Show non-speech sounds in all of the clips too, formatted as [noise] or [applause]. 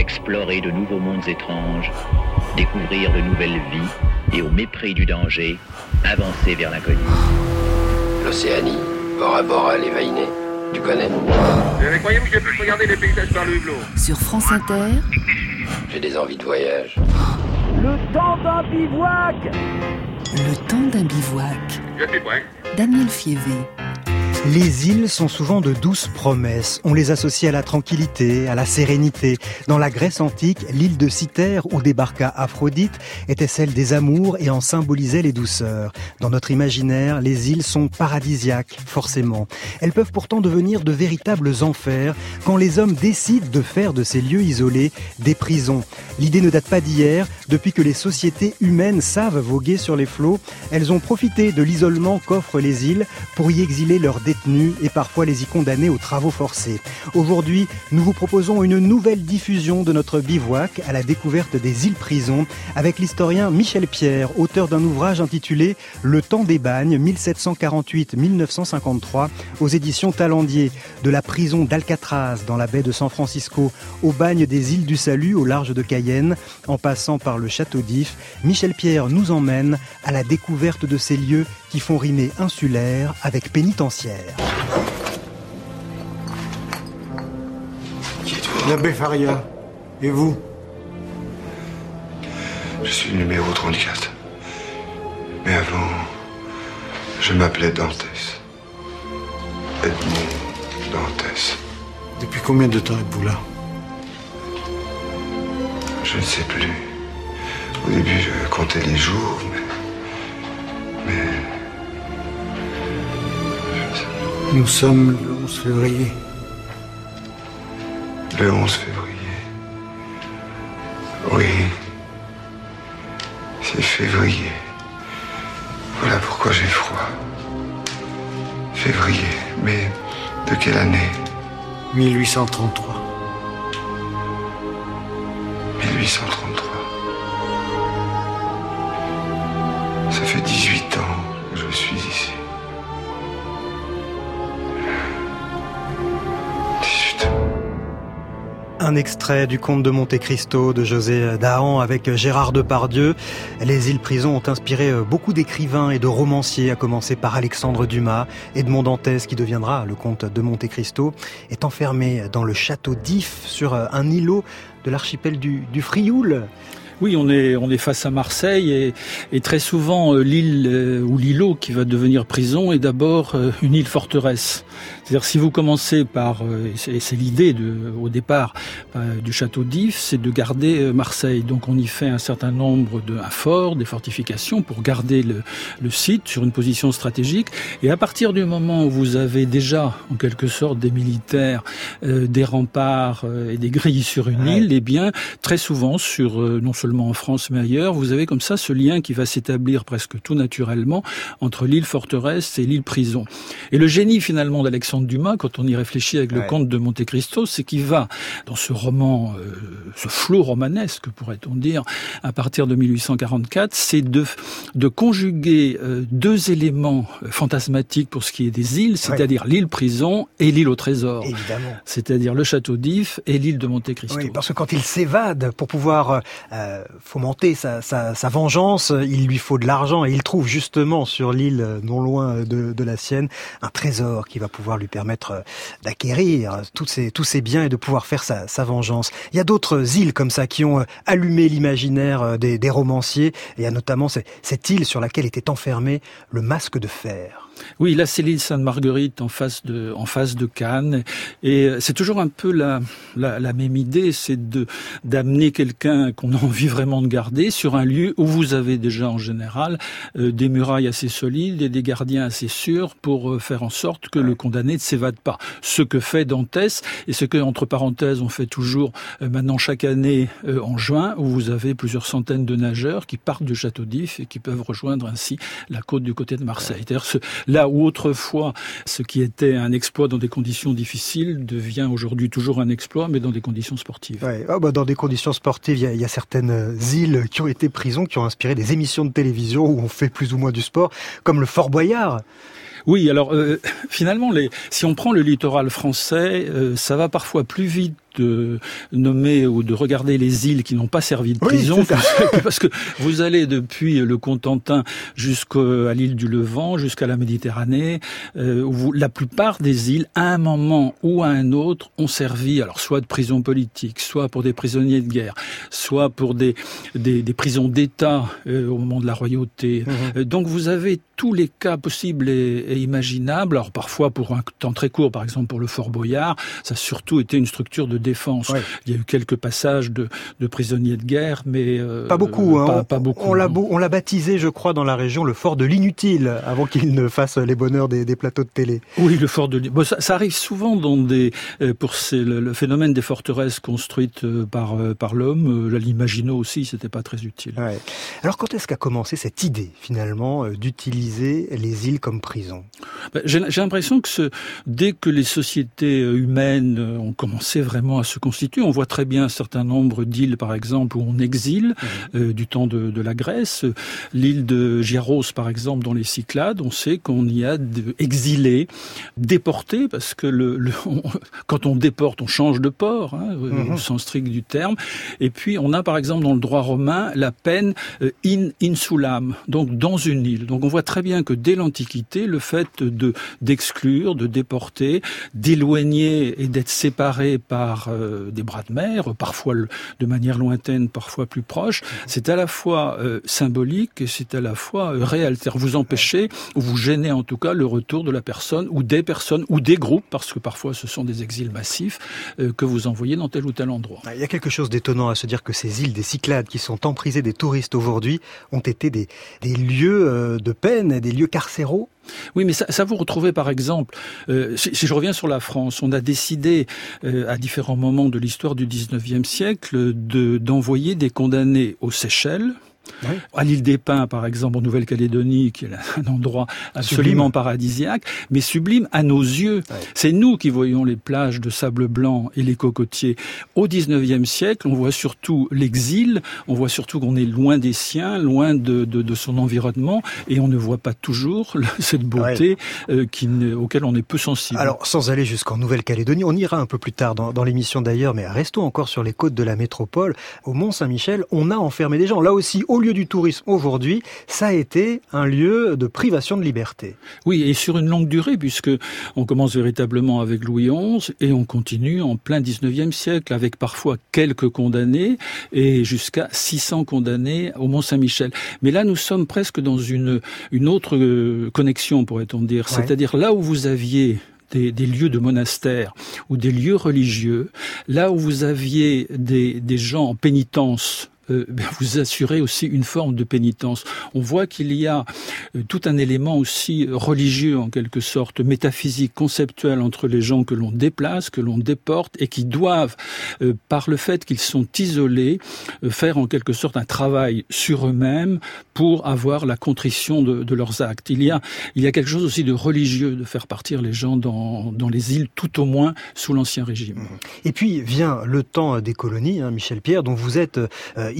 explorer de nouveaux mondes étranges, découvrir de nouvelles vies et au mépris du danger, avancer vers l'inconnu. L'Océanie, bord à bord à l'évainé. Tu connais? Croyez-vous que je puisse regarder les paysages par le hublot? Sur France Inter, J'ai des envies de voyage. Le temps d'un bivouac le temps d'un bivouac. Je suis prêt. Daniel Fievé. Les îles sont souvent de douces promesses. On les associe à la tranquillité, à la sérénité. Dans la Grèce antique, l'île de Cythère où débarqua Aphrodite était celle des amours et en symbolisait les douceurs. Dans notre imaginaire, les îles sont paradisiaques, forcément. Elles peuvent pourtant devenir de véritables enfers quand les hommes décident de faire de ces lieux isolés des prisons. L'idée ne date pas d'hier. Depuis que les sociétés humaines savent voguer sur les flots, elles ont profité de l'isolement qu'offrent les îles pour y exiler leurs et parfois les y condamner aux travaux forcés. Aujourd'hui, nous vous proposons une nouvelle diffusion de notre bivouac à la découverte des îles prisons avec l'historien Michel Pierre, auteur d'un ouvrage intitulé Le temps des bagnes 1748-1953 aux éditions Talendier, de la prison d'Alcatraz dans la baie de San Francisco au bagne des îles du Salut au large de Cayenne, en passant par le château d'If, Michel Pierre nous emmène à la découverte de ces lieux qui font rimer insulaire avec pénitentiaire. Qui êtes-vous? L'abbé Faria. Et vous? Je suis le numéro 34. Mais avant, je m'appelais Dantès. Edmond Dantès. Depuis combien de temps êtes-vous là? Je ne sais plus. Au début, je comptais les jours, mais. Mais. Nous sommes le 11 février. Le 11 février. Oui. C'est février. Voilà pourquoi j'ai froid. Février. Mais de quelle année? 1833. 1833. Un extrait du conte de Monte Cristo de José Dahan avec Gérard Depardieu. Les îles prisons ont inspiré beaucoup d'écrivains et de romanciers, à commencer par Alexandre Dumas. Edmond Dantès, qui deviendra le comte de Monte Cristo, est enfermé dans le château d'If sur un îlot de l'archipel du, Frioul. Oui, on est face à Marseille et, et très souvent euh, l'île euh, ou l'îlot qui va devenir prison est d'abord euh, une île forteresse. C'est-à-dire si vous commencez par et c'est l'idée au départ du château d'If, c'est de garder Marseille. Donc on y fait un certain nombre de un fort, des fortifications pour garder le, le site sur une position stratégique. Et à partir du moment où vous avez déjà en quelque sorte des militaires, euh, des remparts euh, et des grilles sur une Ouais. île, eh bien très souvent sur euh, non seulement en France mais ailleurs, vous avez comme ça ce lien qui va s'établir presque tout naturellement entre l'île forteresse et l'île prison. Et le génie finalement d'Alexandre Dumas, quand on y réfléchit avec le Ouais. comte de Monte Cristo, c'est qu'il va dans ce roman, euh, ce flot romanesque pourrait-on dire, à partir de 1844, c'est de, de conjuguer euh, deux éléments euh, fantasmatiques pour ce qui est des îles, c'est-à-dire l'île prison et l'île au trésor. Évidemment. C'est-à-dire le château d'If et l'île de Monte Cristo. Oui, parce que quand il s'évade pour pouvoir euh, fomenter sa, sa, sa vengeance, il lui faut de l'argent et il trouve justement sur l'île non loin de, de la sienne un trésor qui va pouvoir lui permettre euh, d'acquérir tous ces, tous ces biens et de pouvoir faire sa, vengeance. Il y a d'autres îles comme ça qui ont euh, allumé l'imaginaire euh, des, des romanciers. Il y a notamment ce- cette île sur laquelle était enfermé le masque de fer. Oui, là c'est l'île Sainte-Marguerite en face de en face de Cannes et euh, c'est toujours un peu la la, la même idée, c'est de d'amener quelqu'un qu'on a envie vraiment de garder sur un lieu où vous avez déjà en général euh, des murailles assez solides et des gardiens assez sûrs pour euh, faire en sorte que le condamné ne s'évade pas. Ce que fait Dantès et ce que entre parenthèses on fait toujours euh, maintenant chaque année euh, en juin où vous avez plusieurs centaines de nageurs qui partent du château d'If et qui peuvent rejoindre ainsi la côte du côté de Marseille. Là où autrefois, ce qui était un exploit dans des conditions difficiles devient aujourd'hui toujours un exploit, mais dans des conditions sportives. Ouais. Ah bah dans des conditions sportives, il y, a, il y a certaines euh, îles qui ont été prisons, qui ont inspiré des émissions de télévision où on fait plus ou moins du sport, comme le Fort Boyard. Oui, alors euh, [laughs] finalement, les, si on prend le littoral français, euh, ça va parfois plus vite de nommer ou de regarder les îles qui n'ont pas servi de prison, [laughs] parce que vous allez depuis le Cotentin jusqu'à l'île du Levant, jusqu'à la Méditerranée, euh, où la plupart des îles, à un moment ou à un autre, ont servi, alors soit de prison politique, soit pour des prisonniers de guerre, soit pour des, des, des prisons d'État euh, au moment de la royauté. Mhm. Euh, donc vous avez tous les cas possibles et, et, imaginables. Alors parfois pour un temps très court, par exemple pour le Fort Boyard, ça a surtout été une structure de défense. Il y a eu quelques passages de, de prisonniers de guerre, mais euh, pas beaucoup. Hein. Pas, pas, beaucoup. On l'a baptisé, je crois, dans la région le Fort de l'inutile, avant qu'il ne fasse les bonheurs des, des, plateaux de télé. Oui, le Fort de. Bon, ça, ça, arrive souvent dans des pour le, le, phénomène des forteresses construites par par l'homme. L'Imagino aussi, c'était pas très utile. Ouais. Alors quand est-ce qu'a commencé cette idée finalement d'utiliser les îles comme prison? Ben, J'ai l'impression que ce, dès que les sociétés humaines ont commencé vraiment à se constituer, on voit très bien un certain nombre d'îles, par exemple, où on exile mmh. euh, du temps de, de la Grèce. L'île de Gyros, par exemple, dans les Cyclades, on sait qu'on y a exilé, déporté, parce que le, le [laughs] on, quand on déporte, on change de port, hein, mmh. au sens strict du terme. Et puis, on a, par exemple, dans le droit romain, la peine euh, in insulam, donc dans une île. Donc on voit très bien que dès l'Antiquité, le fait de d'exclure, de déporter, d'éloigner et d'être séparé par euh, des bras de mer, parfois de manière lointaine, parfois plus proche, c'est à la fois euh, symbolique et c'est à la fois euh, réel. Vous empêchez ou vous gênez en tout cas le retour de la personne ou des personnes ou des groupes, parce que parfois ce sont des exils massifs que vous envoyez dans tel ou tel endroit. Il y a quelque chose d'étonnant à se dire que ces îles des Cyclades qui sont emprisées des touristes aujourd'hui ont été des, lieux de peine, des lieux carcéraux oui, mais ça, vous retrouvez par exemple, euh, si, je reviens sur la France, on a décidé euh, à différents moments de l'histoire du 19e siècle de, d'envoyer des condamnés aux Seychelles, oui. À l'île des Pins, par exemple, en Nouvelle-Calédonie, qui est un endroit absolument sublime. paradisiaque, mais sublime à nos yeux. Oui. C'est nous qui voyons les plages de sable blanc et les cocotiers. Au XIXe siècle, on voit surtout l'exil, on voit surtout qu'on est loin des siens, loin de, de, de, son environnement, et on ne voit pas toujours [laughs] cette beauté oui. euh, qui, auquel on est peu sensible. Alors, sans aller jusqu'en Nouvelle-Calédonie, on ira un peu plus tard dans, dans l'émission d'ailleurs, mais restons encore sur les côtes de la métropole. Au Mont-Saint-Michel, on a enfermé des gens. Là aussi, au lieu du tourisme aujourd'hui, ça a été un lieu de privation de liberté. Oui, et sur une longue durée, puisque on commence véritablement avec Louis XI et on continue en plein 19e siècle avec parfois quelques condamnés et jusqu'à 600 condamnés au Mont-Saint-Michel. Mais là, nous sommes presque dans une, une autre euh, connexion, pourrait-on dire. Ouais. C'est-à-dire là où vous aviez des, des, lieux de monastères ou des lieux religieux, là où vous aviez des, des gens en pénitence euh, [laughs] vous assurez aussi une forme de pénitence. On voit qu'il y a euh, tout un élément aussi religieux en quelque sorte, métaphysique, conceptuel entre les gens que l'on déplace, que l'on déporte et qui doivent, euh, par le fait qu'ils sont isolés, faire en quelque sorte un travail sur eux-mêmes pour avoir la contrition de, leurs actes. Il y a, quelque chose aussi de religieux de faire partir les gens dans, les îles, tout au moins sous l'ancien régime. Et puis vient le temps des colonies, hein, Michel Pierre, dont vous êtes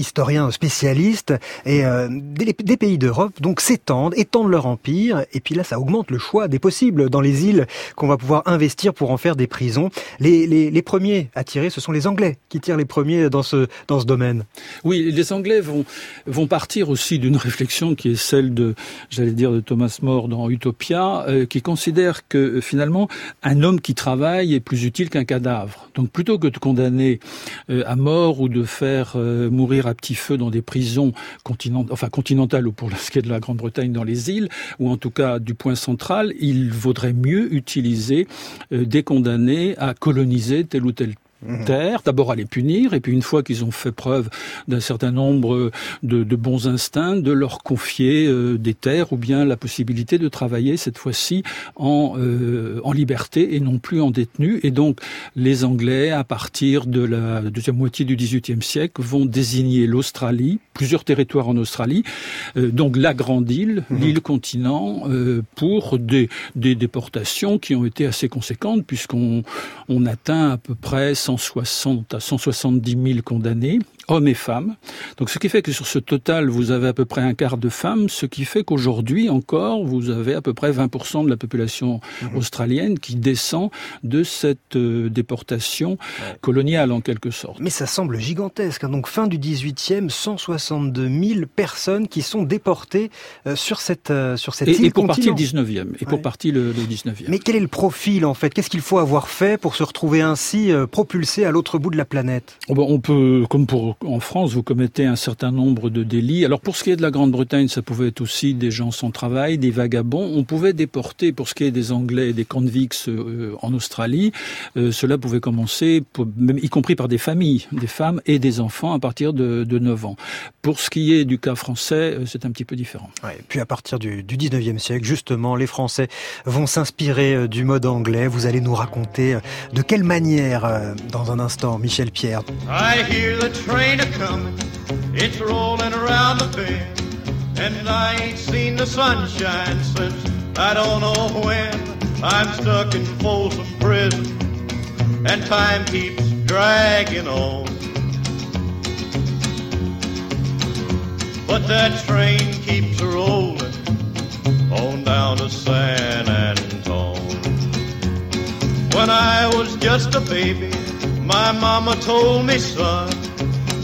historien spécialiste, et euh, des, pays d'Europe donc s'étendent, étendent leur empire, et puis là ça augmente le choix des possibles dans les îles qu'on va pouvoir investir pour en faire des prisons. Les, premiers à tirer, ce sont les Anglais qui tirent les premiers dans ce, dans ce domaine. Oui, les Anglais vont, vont partir aussi d'une réflexion qui est celle de, j'allais dire, de Thomas More dans Utopia, euh, qui considère que finalement un homme qui travaille est plus utile qu'un cadavre. Donc plutôt que de condamner euh, à mort ou de faire euh, mourir à petit feu dans des prisons continentales ou pour ce qui est de la Grande-Bretagne dans les îles, ou en tout cas du point central, il vaudrait mieux utiliser euh, des condamnés à coloniser tel ou tel. Terre, d'abord à les punir, et puis une fois qu'ils ont fait preuve d'un certain nombre de, de, bons instincts, de leur confier euh, des terres ou bien la possibilité de travailler cette fois-ci en, euh, en liberté et non plus en détenu. Et donc les Anglais, à partir de la deuxième moitié du XVIIIe siècle, vont désigner l'Australie, plusieurs territoires en Australie, euh, donc la Grande Île, mmh. l'île continent, euh, pour des, des déportations qui ont été assez conséquentes, puisqu'on on atteint à peu près 160 à 170 000 condamnés hommes et femmes. Donc ce qui fait que sur ce total, vous avez à peu près un quart de femmes, ce qui fait qu'aujourd'hui encore, vous avez à peu près 20% de la population mhm. australienne qui descend de cette euh, déportation coloniale en quelque sorte. Mais ça semble gigantesque. Hein. Donc fin du 18e, 162 000 personnes qui sont déportées euh, sur cette, euh, sur cette et, et pour partie le 19e. Et pour partie le, le 19e. Mais quel est le profil en fait? Qu'est-ce qu'il faut avoir fait pour se retrouver ainsi propulsé à l'autre bout de la planète? Oh ben, On peut, comme pour en France, vous commettez un certain nombre de délits. Alors pour ce qui est de la Grande-Bretagne, ça pouvait être aussi des gens sans travail, des vagabonds. On pouvait déporter, pour ce qui est des Anglais, des convicts euh, en Australie, euh, cela pouvait commencer, même, y compris par des familles, des femmes et des enfants à partir de, de 9 ans. Pour ce qui est du cas français, euh, c'est un petit peu différent. Ouais, puis à partir du, du 19e siècle, justement, les Français vont s'inspirer du mode anglais. Vous allez nous raconter de quelle manière, dans un instant, Michel Pierre. train a coming, it's rolling around the bend. And I ain't seen the sunshine since I don't know when. I'm stuck in Folsom Prison, and time keeps dragging on. But that train keeps rolling on down to San Antone. When I was just a baby, my mama told me, son,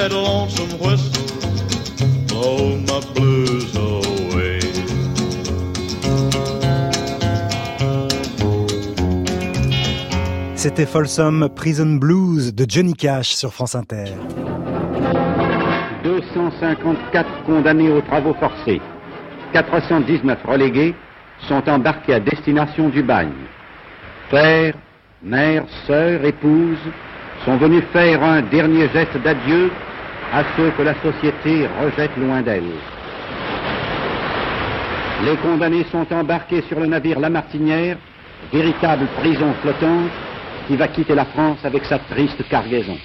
That lonesome whistle blow my blues away. C'était Folsom Prison Blues de Johnny Cash sur France Inter. 254 condamnés aux travaux forcés, 419 relégués sont embarqués à destination du bagne. Père, mère, sœurs, épouses sont venus faire un dernier geste d'adieu à ceux que la société rejette loin d'elle. Les condamnés sont embarqués sur le navire La Martinière, véritable prison flottante, qui va quitter la France avec sa triste cargaison.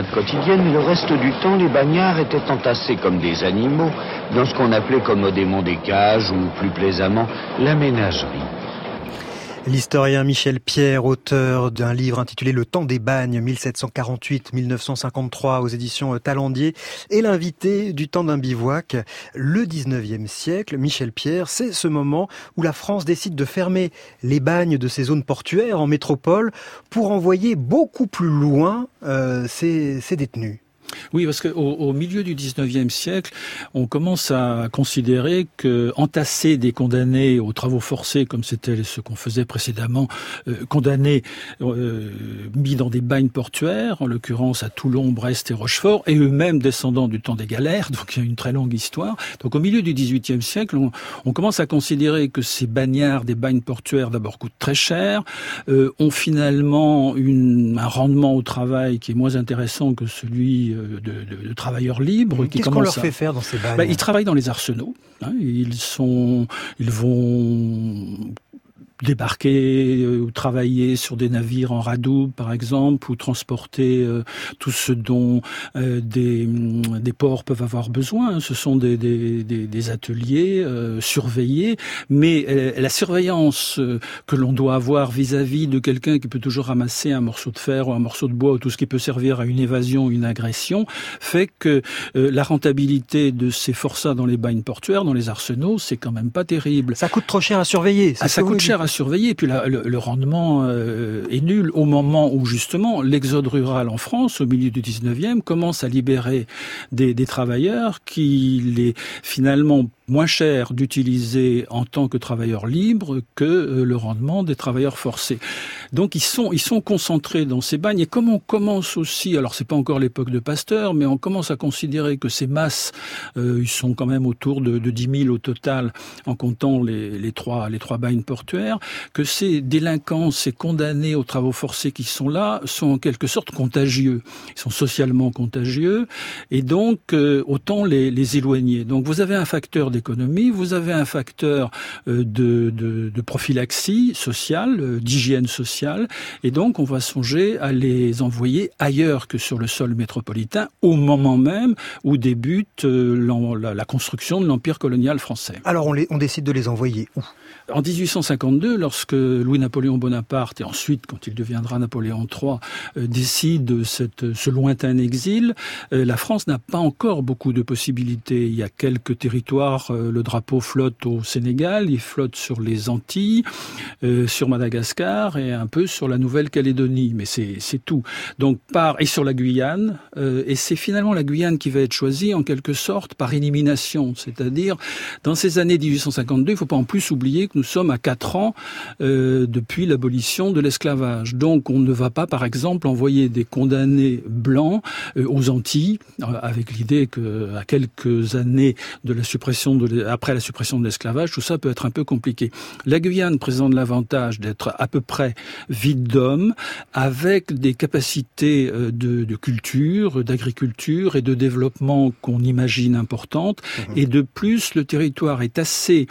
Quotidienne, le reste du temps, les bagnards étaient entassés comme des animaux dans ce qu'on appelait commodément des cages ou plus plaisamment la ménagerie. L'historien Michel Pierre, auteur d'un livre intitulé Le temps des bagnes 1748-1953 aux éditions Talendier, est l'invité du temps d'un bivouac. Le 19e siècle, Michel Pierre, c'est ce moment où la France décide de fermer les bagnes de ces zones portuaires en métropole pour envoyer beaucoup plus loin euh, ses détenus. Oui, parce qu'au au milieu du 19e siècle, on commence à considérer que entasser des condamnés aux travaux forcés, comme c'était ce qu'on faisait précédemment, euh, condamnés euh, mis dans des bagnes portuaires, en l'occurrence à Toulon, Brest et Rochefort, et eux-mêmes descendants du temps des galères, [laughs] donc il y a une très longue histoire. Donc au milieu du 18e siècle, on, on commence à considérer que ces bagnards des bagnes portuaires d'abord coûtent très cher, euh, ont finalement une, un rendement au travail qui est moins intéressant que celui euh, de, de, de travailleurs libres. Qu'est-ce qu'on leur fait faire dans ces bah, Ils travaillent dans les arsenaux. Hein, ils sont, ils vont débarquer ou travailler sur des navires en radoub, par exemple, ou transporter euh, tout ce dont euh, des, des ports peuvent avoir besoin. Ce sont des, des, des ateliers euh, surveillés, mais la surveillance que l'on doit avoir vis-à-vis -vis de quelqu'un qui peut toujours ramasser un morceau de fer ou un morceau de bois ou tout ce qui peut servir à une évasion, une agression, fait que la rentabilité de ces forçats dans les bagnes portuaires, dans les arsenaux, c'est quand même pas terrible. Ça coûte trop cher à surveiller. Ah, ça coûte cher à surveiller. Et puis le, rendement euh, est nul au moment où justement l'exode rural en France, au milieu du 19e, commence à libérer des travailleurs qui les finalement moins cher d'utiliser en tant que travailleurs libres que euh, le rendement des travailleurs forcés. Donc ils sont ils sont concentrés dans ces bagnes. Et comme on commence aussi alors c'est pas encore l'époque de Pasteur mais on commence à considérer que ces masses euh, ils sont quand même autour de, de 10 000 au total en comptant les, les trois les trois bagnes portuaires que ces délinquants ces condamnés aux travaux forcés qui sont là sont en quelque sorte contagieux. Ils sont socialement contagieux. Et donc euh, autant les, les éloigner. Donc vous avez un facteur vous avez un facteur de, de, prophylaxie sociale, d'hygiène sociale, et donc on va songer à les envoyer ailleurs que sur le sol métropolitain au moment même où débute la, la construction de l'empire colonial français. Alors on, on décide de les envoyer où? En 1852, lorsque Louis-Napoléon Bonaparte, et ensuite quand il deviendra Napoléon III, euh, décide cette, ce lointain exil, euh, la France n'a pas encore beaucoup de possibilités. Il y a quelques territoires, euh, le drapeau flotte au Sénégal, il flotte sur les Antilles, sur Madagascar et un peu sur la Nouvelle-Calédonie, mais c'est tout. Donc par et sur la Guyane, et c'est finalement la Guyane qui va être choisie en quelque sorte par élimination, c'est-à-dire dans ces années 1852, il ne faut pas en plus oublier que nous sommes à quatre ans euh, depuis l'abolition de l'esclavage. Donc on ne va pas, par exemple, envoyer des condamnés blancs euh, aux Antilles, euh, avec l'idée que à quelques années de la suppression de après la suppression de l'esclavage, tout ça peut être un peu compliqué. La Guyane présente l'avantage d'être à peu près vide d'hommes, avec des capacités de, de culture, d'agriculture et de développement qu'on imagine importantes. Mmh. Et de plus, le territoire est assez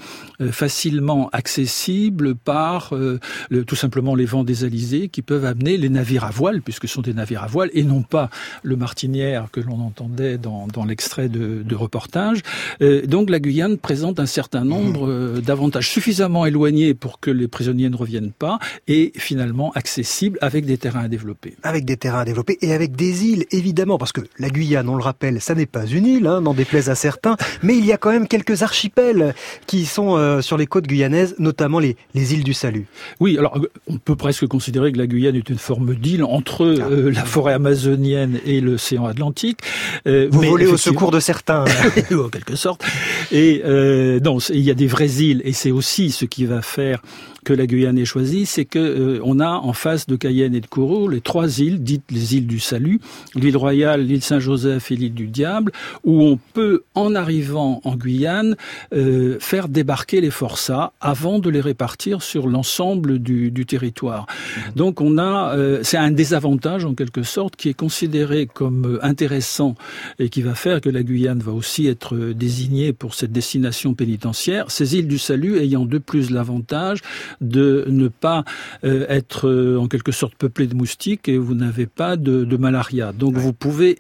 facilement accessible par euh, le, tout simplement les vents des alizés qui peuvent amener les navires à voile, puisque ce sont des navires à voile, et non pas le martinière que l'on entendait dans, dans l'extrait de, de reportage. Euh, donc la Guyane présente un certain nombre euh, d'avantages suffisamment éloignés pour que les prisonniers ne reviennent pas, et finalement accessibles avec des terrains à développer. Avec des terrains à développer et avec des îles, évidemment, parce que la Guyane, on le rappelle, ça n'est pas une île, hein, n'en déplaise à certains, mais il y a quand même quelques archipels qui sont euh, sur les côtes guyanaises, notamment les, les îles du Salut. Oui, alors on peut presque considérer que la Guyane est une forme d'île entre euh, la forêt amazonienne et l'océan Atlantique. Euh, Vous mais volez au secours de certains. [laughs] en quelque sorte. Et euh, non, il y a des vraies îles, et c'est aussi ce qui va faire que la Guyane est choisie, c'est que euh, on a en face de Cayenne et de Kourou les trois îles dites les îles du Salut, l'île Royale, l'île Saint-Joseph et l'île du Diable, où on peut, en arrivant en Guyane, euh, faire débarquer les forçats avant de les répartir sur l'ensemble du, du, territoire. Mmh. Donc on a, euh, c'est un désavantage en quelque sorte qui est considéré comme intéressant et qui va faire que la Guyane va aussi être désignée pour cette destination pénitentiaire. Ces îles du Salut ayant de plus l'avantage de ne pas euh, être euh, en quelque sorte peuplé de moustiques et vous n'avez pas de, de malaria. Donc ouais. vous pouvez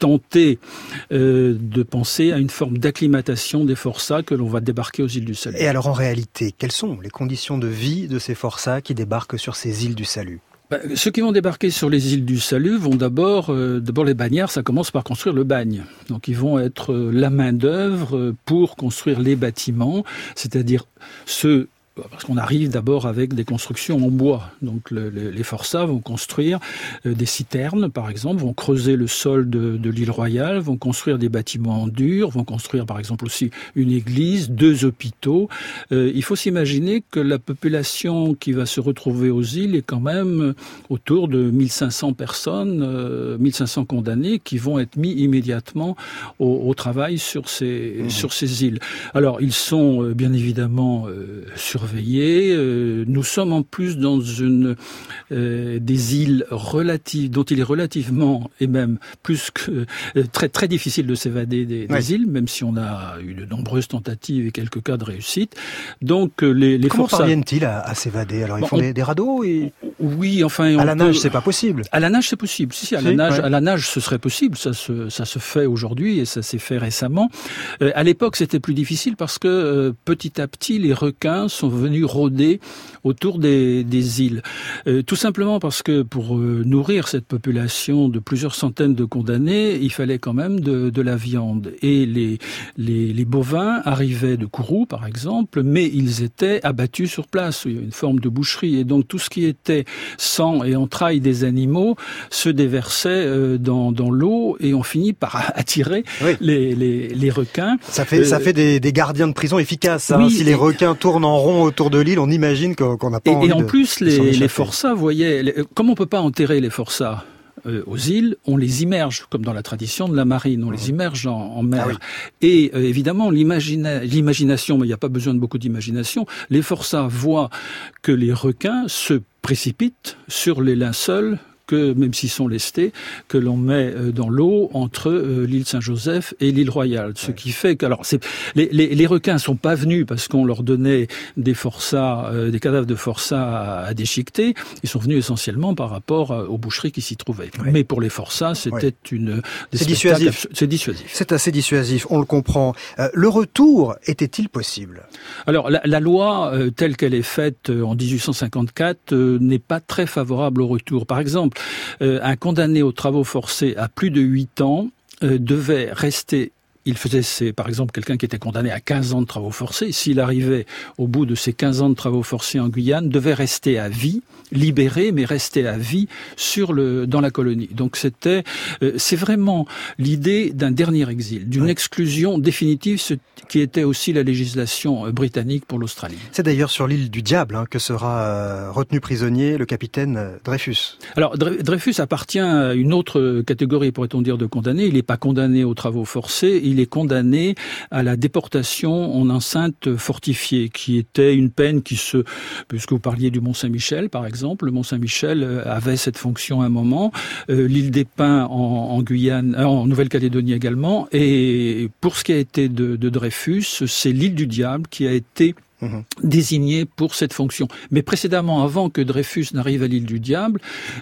tenter euh, de penser à une forme d'acclimatation des forçats que l'on va débarquer aux îles du Salut. Et alors en réalité, quelles sont les conditions de vie de ces forçats qui débarquent sur ces îles du Salut? Bah, ceux qui vont débarquer sur les îles du Salut vont d'abord, euh, d'abord les bagnards, ça commence par construire le bagne. Donc ils vont être euh, la main d'œuvre pour construire les bâtiments, c'est-à-dire ceux parce qu'on arrive d'abord avec des constructions en bois. Donc les forçats vont construire euh, des citernes, par exemple, vont creuser le sol de, l'île Royale, vont construire des bâtiments en dur, vont construire par exemple aussi une église, deux hôpitaux. Euh, il faut s'imaginer que la population qui va se retrouver aux îles est quand même autour de 1500 personnes, 1500 condamnés qui vont être mis immédiatement au, travail sur ces, mmh. sur ces îles. Alors ils sont bien évidemment surveillés. Euh, nous sommes en plus dans une euh, des îles relatives dont il est relativement et même plus que euh, très très difficile de s'évader des, îles, même si on a eu de nombreuses tentatives et quelques cas de réussite. Donc les, les comment parviennent-ils à, s'évader? Alors ils font des, radeaux et oui, enfin à la nage c'est pas possible. À la nage c'est possible. Si si à la nage à la nage ce serait possible. Ça se ça se fait aujourd'hui et ça s'est fait récemment. à l'époque c'était plus difficile parce que petit à petit les requins sont venus rôder autour des, des îles. Euh, tout simplement parce que pour euh, nourrir cette population de plusieurs centaines de condamnés, il fallait quand même de, de la viande. Et les, les, les, bovins arrivaient de Kourou, par exemple, mais ils étaient abattus sur place. Il y a une forme de boucherie. Et donc tout ce qui était sang et entrailles des animaux se déversait euh, dans, dans l'eau et on finit par [laughs] attirer les, les, les, requins. Ça fait, ça fait des, des gardiens de prison efficaces. Hein. si les requins tournent en rond autour de l'île, on imagine qu'on n'a pas et, et en plus, les, les forçats, vous voyez, comme on peut pas enterrer les forçats euh, aux îles, on les immerge, comme dans la tradition de la marine, on les mmh. immerge en, mer. Ah et euh, évidemment, l'imagination, mais il n'y a pas besoin de beaucoup d'imagination, les forçats voient que les requins se précipitent sur les linceuls que, même s'ils sont lestés, que l'on met euh, dans l'eau entre euh, l'île Saint-Joseph et l'île Royale. Ce qui fait que, alors, les, les, les, requins sont pas venus parce qu'on leur donnait des forçats, euh, des cadavres de forçats à, déchiqueter. Ils sont venus essentiellement par rapport aux boucheries qui s'y trouvaient. Mais pour les forçats, c'était une. C'est dissuasif. C'est dissuasif. C'est assez dissuasif. On le comprend. le retour était-il possible? Alors, la, la loi telle qu'elle est faite en 1854 n'est pas très favorable au retour. Par exemple, euh, un condamné aux travaux forcés à plus de 8 ans euh, devait rester il faisait, c'est par exemple quelqu'un qui était condamné à 15 ans de travaux forcés, s'il arrivait au bout de ces 15 ans de travaux forcés en Guyane, devait rester à vie, libéré, mais rester à vie sur le, dans la colonie. Donc c'était, euh, c'est vraiment l'idée d'un dernier exil, d'une exclusion définitive, ce qui était aussi la législation euh, britannique pour l'Australie. C'est d'ailleurs sur l'île du Diable hein, que sera euh, retenu prisonnier le capitaine Dreyfus. Alors Dreyfus appartient à une autre catégorie, pourrait-on dire, de condamnés. Il n'est pas condamné aux travaux forcés il est condamné à la déportation en enceinte fortifiée, qui était une peine qui se, puisque vous parliez du Mont Saint-Michel par exemple, le Mont Saint-Michel euh, avait cette fonction à un moment, euh, l'île des Pins en, Guyane, euh, en Nouvelle-Calédonie également, et pour ce qui a été de, Dreyfus, c'est l'île du Diable qui a été mhm. désignée pour cette fonction. Mais précédemment, avant que Dreyfus n'arrive à l'île du Diable,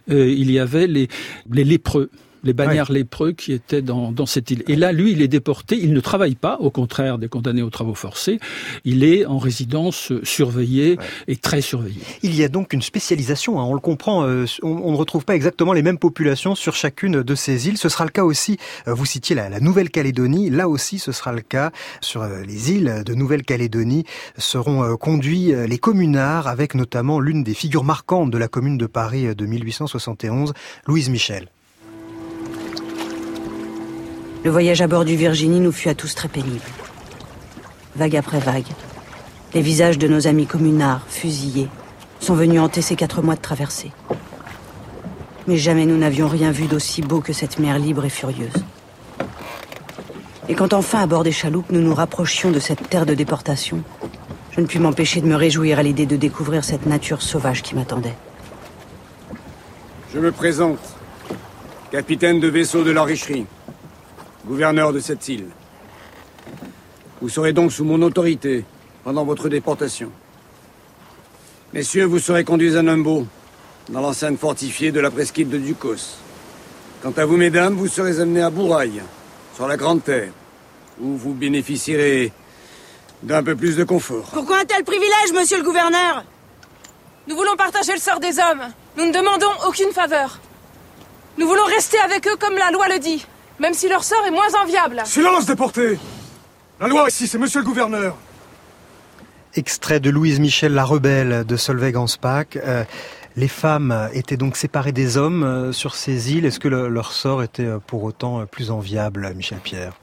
il y avait les, les lépreux les bannières lépreux qui étaient dans, dans cette île. Et là, lui, il est déporté, il ne travaille pas, au contraire des condamnés aux travaux forcés, il est en résidence surveillée et très surveillée. Il y a donc une spécialisation, hein, on le comprend, euh, on, ne retrouve pas exactement les mêmes populations sur chacune de ces îles. Ce sera le cas aussi, euh, vous citiez la, la Nouvelle-Calédonie, là aussi ce sera le cas sur euh, les îles de Nouvelle-Calédonie seront conduits les communards avec notamment l'une des figures marquantes de la commune de Paris de 1871, Louise Michel. Le voyage à bord du Virginie nous fut à tous très pénible. Vague après vague, les visages de nos amis communards, fusillés, sont venus hanter ces quatre mois de traversée. Mais jamais nous n'avions rien vu d'aussi beau que cette mer libre et furieuse. Et quand enfin, à bord des chaloupes, nous nous rapprochions de cette terre de déportation, je ne pus m'empêcher de me réjouir à l'idée de découvrir cette nature sauvage qui m'attendait. Je me présente, capitaine de vaisseau de la Richerie gouverneur de cette île. Vous serez donc sous mon autorité pendant votre déportation. Messieurs, vous serez conduits à Numbo, dans l'enceinte fortifiée de la presqu'île de Ducos. Quant à vous, mesdames, vous serez amenés à Bouraille, sur la Grande Terre, où vous bénéficierez d'un peu plus de confort. Pourquoi un tel privilège, monsieur le gouverneur? Nous voulons partager le sort des hommes. Nous ne demandons aucune faveur. Nous voulons rester avec eux comme la loi le dit. Même si leur sort est moins enviable. Silence, déporté La loi ici, c'est monsieur le gouverneur. Extrait de Louise Michel La Rebelle de Solveig Anspach. Euh, les femmes étaient donc séparées des hommes euh, sur ces îles. Est-ce que le, leur sort était euh, pour autant plus enviable, Michel Pierre?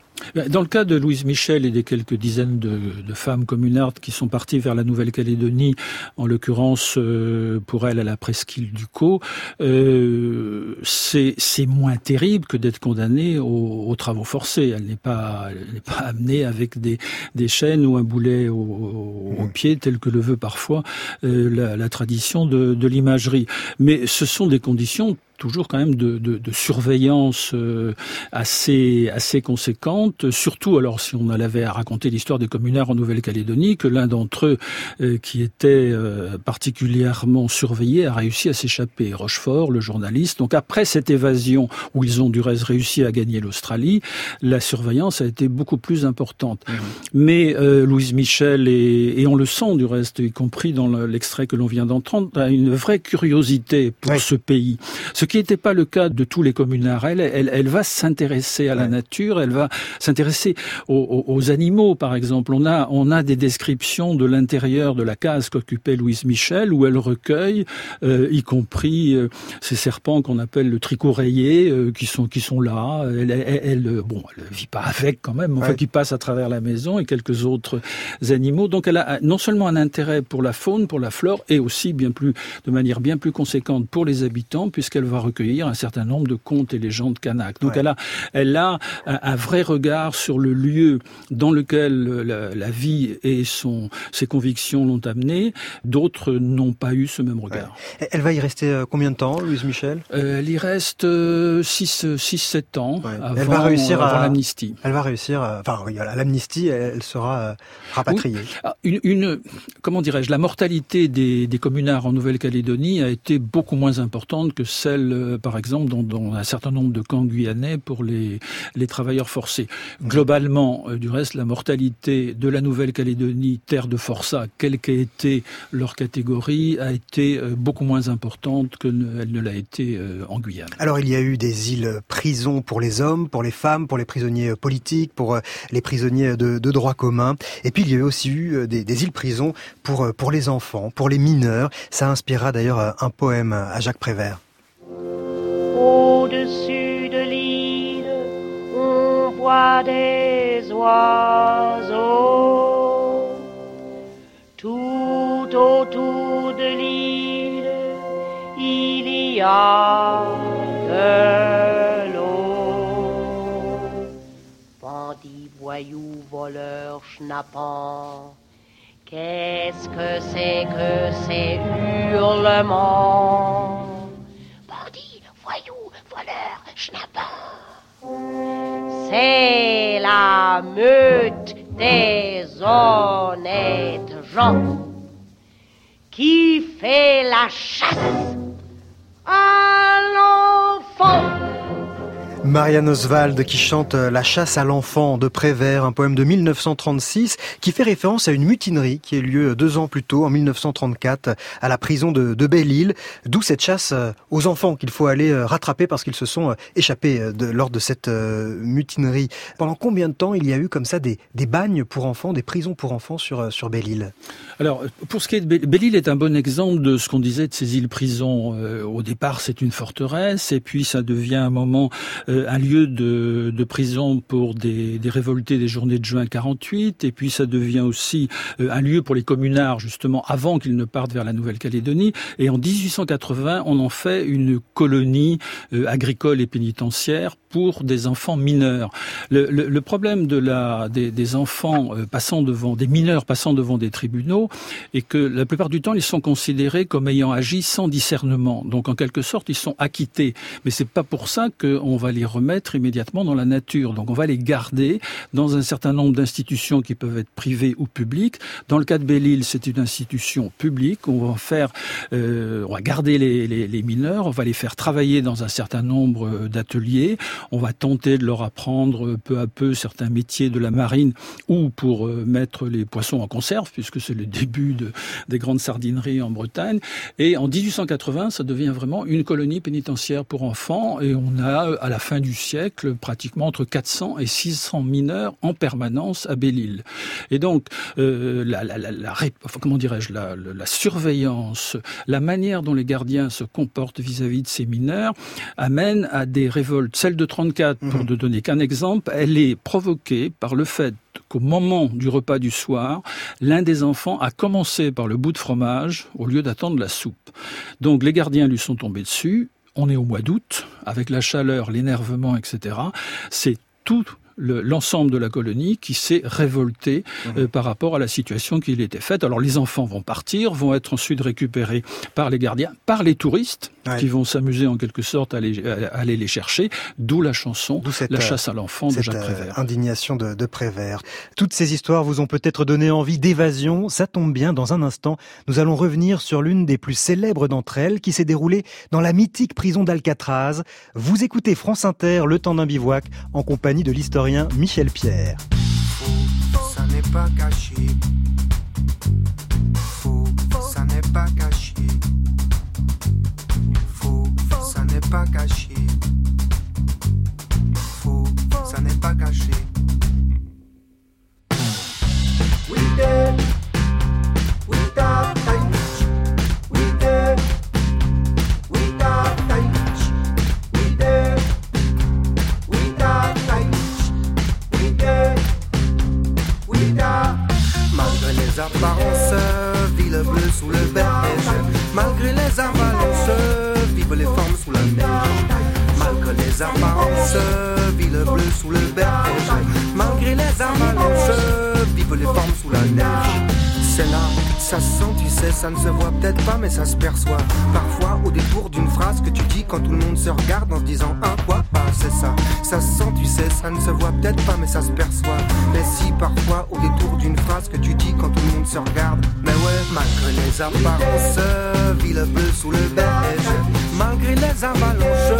Dans le cas de Louise Michel et des quelques dizaines de, de femmes communardes qui sont parties vers la Nouvelle-Calédonie, en l'occurrence euh, pour elle à la presqu'île du Caux, euh, c'est moins terrible que d'être condamnée aux, aux, travaux forcés. Elle n'est pas, elle pas amenée avec des, des, chaînes ou un boulet au, au, mmh. pied, tel que le veut parfois euh, la, la, tradition de, de l'imagerie. Mais ce sont des conditions toujours quand même de, de, de surveillance euh, assez assez conséquente. Surtout alors si on avait à raconter l'histoire des communards en Nouvelle-Calédonie, que l'un d'entre eux euh, qui était euh, particulièrement surveillé a réussi à s'échapper. Rochefort, le journaliste. Donc après cette évasion où ils ont du reste réussi à gagner l'Australie, la surveillance a été beaucoup plus importante. Mmh. Mais Louise Michel et, et, on le sent du reste, y compris dans l'extrait que l'on vient d'entendre, a une vraie curiosité pour oui. ce pays. Ce ce qui n'était pas le cas de tous les communards. Elle, elle, elle va s'intéresser à la nature, elle va s'intéresser aux, aux, animaux, par exemple. On a, on a des descriptions de l'intérieur de la case qu'occupait Louise Michel, où elle recueille, euh, y compris euh, ces serpents qu'on appelle le tricot rayé, euh, qui sont qui sont là. Elle, elle, elle, bon, elle vit pas avec quand même, enfin ouais. qui passe à travers la maison et quelques autres animaux. Donc elle a non seulement un intérêt pour la faune, pour la flore, et aussi bien plus de manière bien plus conséquente pour les habitants, puisqu'elle va recueillir un certain nombre de contes et légendes kanak. Donc ouais. elle a, elle a un, un, vrai regard sur le lieu dans lequel la, la vie et son, ses convictions l'ont amené. D'autres n'ont pas eu ce même regard. Ouais. Elle va y rester euh, combien de temps, Louise Michel? Euh, Elle y reste 6-7 euh, ans ouais. avant, elle va réussir avant l'amnistie. Elle va réussir, enfin, à l'amnistie, elle sera rapatriée. Oui. Ah, une, une, comment dirais-je, la mortalité des, des communards en Nouvelle-Calédonie a été beaucoup moins importante que celle euh, par exemple, dans, un certain nombre de camps guyanais pour les, travailleurs forcés. Globalement, euh, du reste, la mortalité de la Nouvelle-Calédonie, terre de forçat, quelle qu'ait été leur catégorie, a été euh, beaucoup moins importante qu'elle ne, l'a été en Guyane. Alors, il y a eu des îles prisons pour les hommes, pour les femmes, pour les prisonniers politiques, pour les prisonniers de, de droit commun. Et puis, il y a aussi eu des, des îles prisons pour, pour les enfants, pour les mineurs. Ça inspira d'ailleurs un poème à Jacques Prévert. Au-dessus de l'île, on voit des oiseaux. Tout autour de l'île, il y a de l'eau. Bandits, voyous, voleurs, schnappants. Qu'est-ce que c'est que ces hurlements? C'est la meute des honnêtes gens qui fait la chasse à l'enfant. Marianne Oswald qui chante La chasse à l'enfant de Prévert, un poème de 1936 qui fait référence à une mutinerie qui a eu lieu deux ans plus tôt, en 1934, à la prison de, Belle-Île, d'où cette chasse euh, aux enfants qu'il faut aller euh, rattraper parce qu'ils se sont euh, échappés lors de cette mutinerie. Pendant combien de temps il y a eu comme ça des, des bagnes pour enfants, des prisons pour enfants sur, sur Belle-Île? Alors, pour ce qui est de Belle-Île est un bon exemple de ce qu'on disait de ces îles-prisons. au départ, c'est une forteresse et puis ça devient un moment un lieu de, de prison pour des, des, révoltés des journées de juin 48, et puis ça devient aussi euh, un lieu pour les communards, justement, avant qu'ils ne partent vers la Nouvelle-Calédonie. Et en 1880, on en fait une colonie euh, agricole et pénitentiaire pour des enfants mineurs. Le, le, le problème de la, des, des enfants euh, passant devant, des mineurs passant devant des tribunaux, est que la plupart du temps, ils sont considérés comme ayant agi sans discernement. Donc, en quelque sorte, ils sont acquittés. Mais c'est pas pour ça qu'on va les remettre immédiatement dans la nature. Donc on va les garder dans un certain nombre d'institutions qui peuvent être privées ou publiques. Dans le cas de Belle-Île, c'est une institution publique. On va faire, euh, on va garder les, mineurs, on va les faire travailler dans un certain nombre d'ateliers. On va tenter de leur apprendre peu à peu certains métiers de la marine ou pour euh, mettre les poissons en conserve, puisque c'est le début de, des grandes sardineries en Bretagne. Et en 1880, ça devient vraiment une colonie pénitentiaire pour enfants. Et on a à la fin fin du siècle, pratiquement entre 400 et 600 mineurs en permanence à Belle-Île. Et donc, euh, la, la, la, la comment dirais-je, la, la, surveillance, la manière dont les gardiens se comportent vis-à-vis de ces mineurs amène à des révoltes. Celle de 34, pour mhm. ne donner qu'un exemple, elle est provoquée par le fait qu'au moment du repas du soir, l'un des enfants a commencé par le bout de fromage au lieu d'attendre la soupe. Donc les gardiens lui sont tombés dessus. On est au mois d'août, avec la chaleur, l'énervement, etc. C'est tout l'ensemble de la colonie qui s'est révolté mhm. euh, par rapport à la situation qui était faite. Alors les enfants vont partir, vont être ensuite récupérés par les gardiens, par les touristes qui vont s'amuser en quelque sorte à aller, à aller les chercher, d'où la chanson La chasse à l'enfant de Jacques Prévert. Euh, indignation de, de Prévert. Toutes ces histoires vous ont peut-être donné envie d'évasion. Ça tombe bien, dans un instant, nous allons revenir sur l'une des plus célèbres d'entre elles qui s'est déroulée dans la mythique prison d'Alcatraz. Vous écoutez France Inter, Le temps d'un bivouac, en compagnie de l'historien Michel Pierre. Faux, ça n'est pas caché. Faux, ça n'est pas caché. Faux, ça n'est pas caché. Faux, ça n'est pas caché. Les apparences, ville bleue sous le berge. Malgré les avalanches, vivent les formes sous la neige. Malgré les apparences, ville bleue sous le berge. Malgré les avalanches, vivent les formes sous la neige. C'est là, ça se sent, tu sais, ça ne se voit peut-être pas, mais ça se perçoit. Parfois, au détour d'une phrase que tu dis quand tout le monde se regarde en se disant un quoi, bah c'est ça. Ça se sent, tu sais, ça ne se voit peut-être pas, mais ça se perçoit. Mais si, parfois, au détour d'une phrase que tu dis quand tout le monde se regarde, mais ouais, malgré les apparences, ville bleue sous le beige. Malgré les avalanches,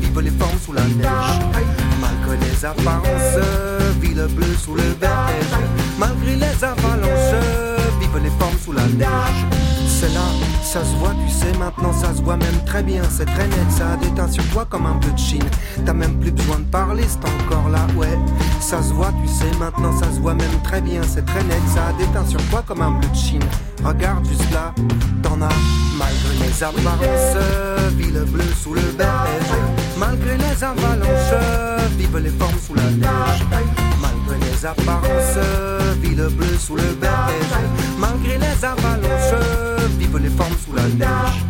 vivent les formes sous la neige. Malgré les apparences, ville bleue sous le beige. Malgré les avalanches, les formes sous la neige. C'est là, ça se voit, tu sais, maintenant ça se voit même très bien, c'est très net, ça a déteint sur toi comme un peu de chine. T'as même plus besoin de parler, c'est encore là, ouais. Ça se voit, tu sais, maintenant ça se voit même très bien, c'est très net, ça a déteint sur toi comme un peu de chine. Regarde juste là, t'en as, malgré les apparences, ville bleue sous le beige. Malgré les avalanches, vive les formes sous la neige. Les apparences, ville bleue sous le beige. Malgré les avalanches, vivent les formes sous la neige.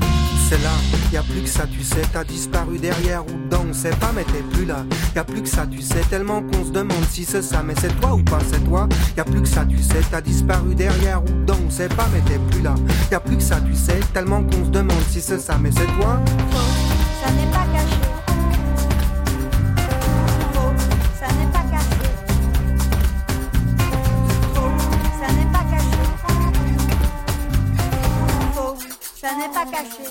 C'est là, y a plus que ça, tu sais, t'as disparu derrière ou dedans, on sait pas, mais t'es plus là. Y a plus que ça, tu sais, tellement qu'on se demande si c'est ça, mais c'est toi ou pas, c'est toi. Y a plus que ça, tu sais, t'as disparu derrière ou dedans, on sait pas, mais t'es plus là. Y a plus que ça, tu sais, tellement qu'on se demande si c'est ça, mais c'est toi. N'est pas caché.